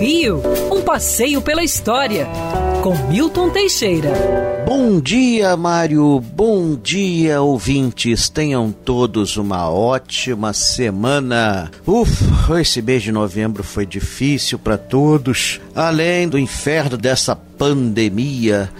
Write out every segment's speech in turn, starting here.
Rio, um passeio pela história, com Milton Teixeira. Bom dia, Mário. Bom dia, ouvintes. Tenham todos uma ótima semana. Ufa, esse mês de novembro foi difícil para todos. Além do inferno dessa pandemia,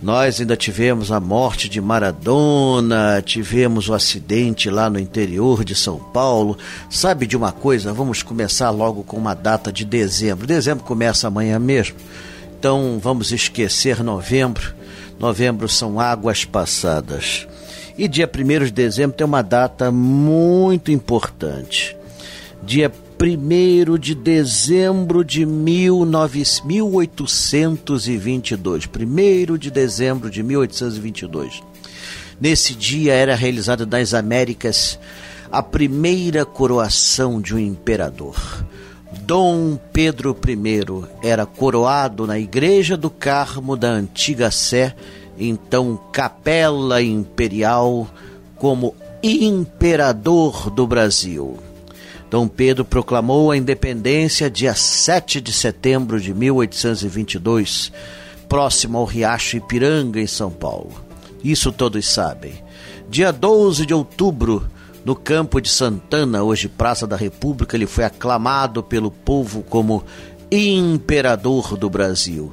nós ainda tivemos a morte de Maradona, tivemos o acidente lá no interior de São Paulo. Sabe de uma coisa? Vamos começar logo com uma data de dezembro. Dezembro começa amanhã mesmo. Então vamos esquecer novembro. Novembro são águas passadas. E dia 1 de dezembro tem uma data muito importante. Dia 1 de dezembro de 1822. 1 de dezembro de 1822. Nesse dia era realizada nas Américas a primeira coroação de um imperador. Dom Pedro I era coroado na Igreja do Carmo da Antiga Sé, então Capela Imperial, como imperador do Brasil. Dom Pedro proclamou a independência dia 7 de setembro de 1822, próximo ao Riacho Ipiranga, em São Paulo. Isso todos sabem. Dia 12 de outubro, no campo de Santana, hoje Praça da República, ele foi aclamado pelo povo como Imperador do Brasil.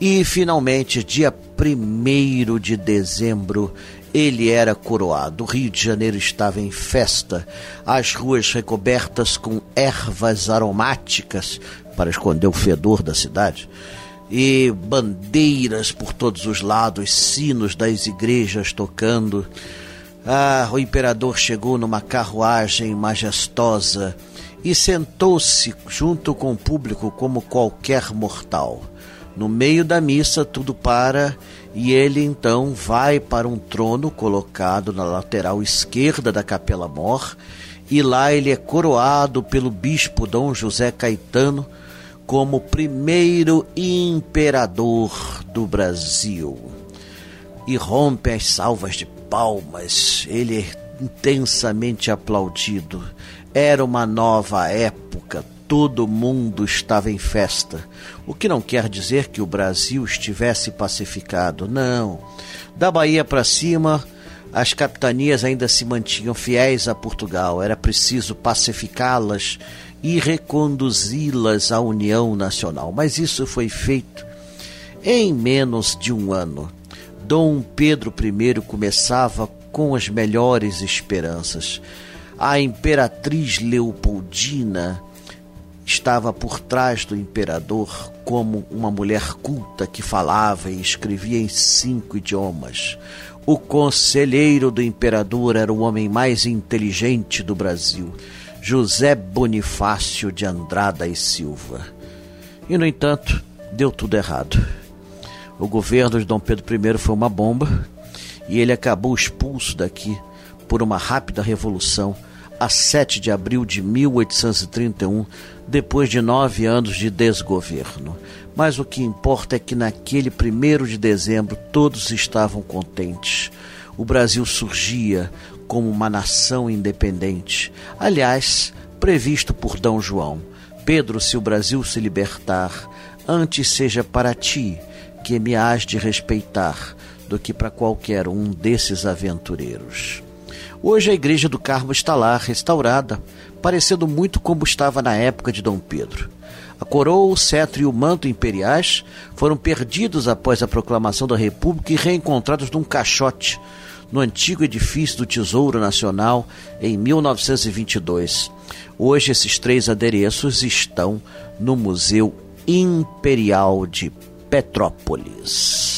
E finalmente, dia 1 de dezembro, ele era coroado. O Rio de Janeiro estava em festa, as ruas recobertas com ervas aromáticas para esconder o fedor da cidade, e bandeiras por todos os lados, sinos das igrejas tocando. Ah, o imperador chegou numa carruagem majestosa e sentou-se junto com o público como qualquer mortal. No meio da missa, tudo para e ele então vai para um trono colocado na lateral esquerda da Capela Mor, e lá ele é coroado pelo bispo Dom José Caetano como primeiro imperador do Brasil. E rompe as salvas de palmas, ele é intensamente aplaudido. Era uma nova época, todo mundo estava em festa. O que não quer dizer que o Brasil estivesse pacificado, não. Da Bahia para cima, as capitanias ainda se mantinham fiéis a Portugal. Era preciso pacificá-las e reconduzi-las à União Nacional. Mas isso foi feito em menos de um ano. Dom Pedro I começava com as melhores esperanças. A imperatriz Leopoldina estava por trás do imperador como uma mulher culta que falava e escrevia em cinco idiomas. O conselheiro do imperador era o homem mais inteligente do Brasil, José Bonifácio de Andrada e Silva. E, no entanto, deu tudo errado. O governo de Dom Pedro I foi uma bomba e ele acabou expulso daqui por uma rápida revolução a 7 de abril de 1831, depois de nove anos de desgoverno. Mas o que importa é que naquele primeiro de dezembro todos estavam contentes. O Brasil surgia como uma nação independente. Aliás, previsto por D. João. Pedro, se o Brasil se libertar, antes seja para ti que me hás de respeitar do que para qualquer um desses aventureiros. Hoje a igreja do Carmo está lá, restaurada, parecendo muito como estava na época de Dom Pedro. A coroa, o cetro e o manto imperiais foram perdidos após a proclamação da República e reencontrados num caixote no antigo edifício do Tesouro Nacional em 1922. Hoje esses três adereços estão no Museu Imperial de Petrópolis.